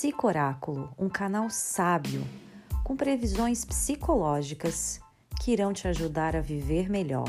Psicoráculo, um canal sábio com previsões psicológicas que irão te ajudar a viver melhor.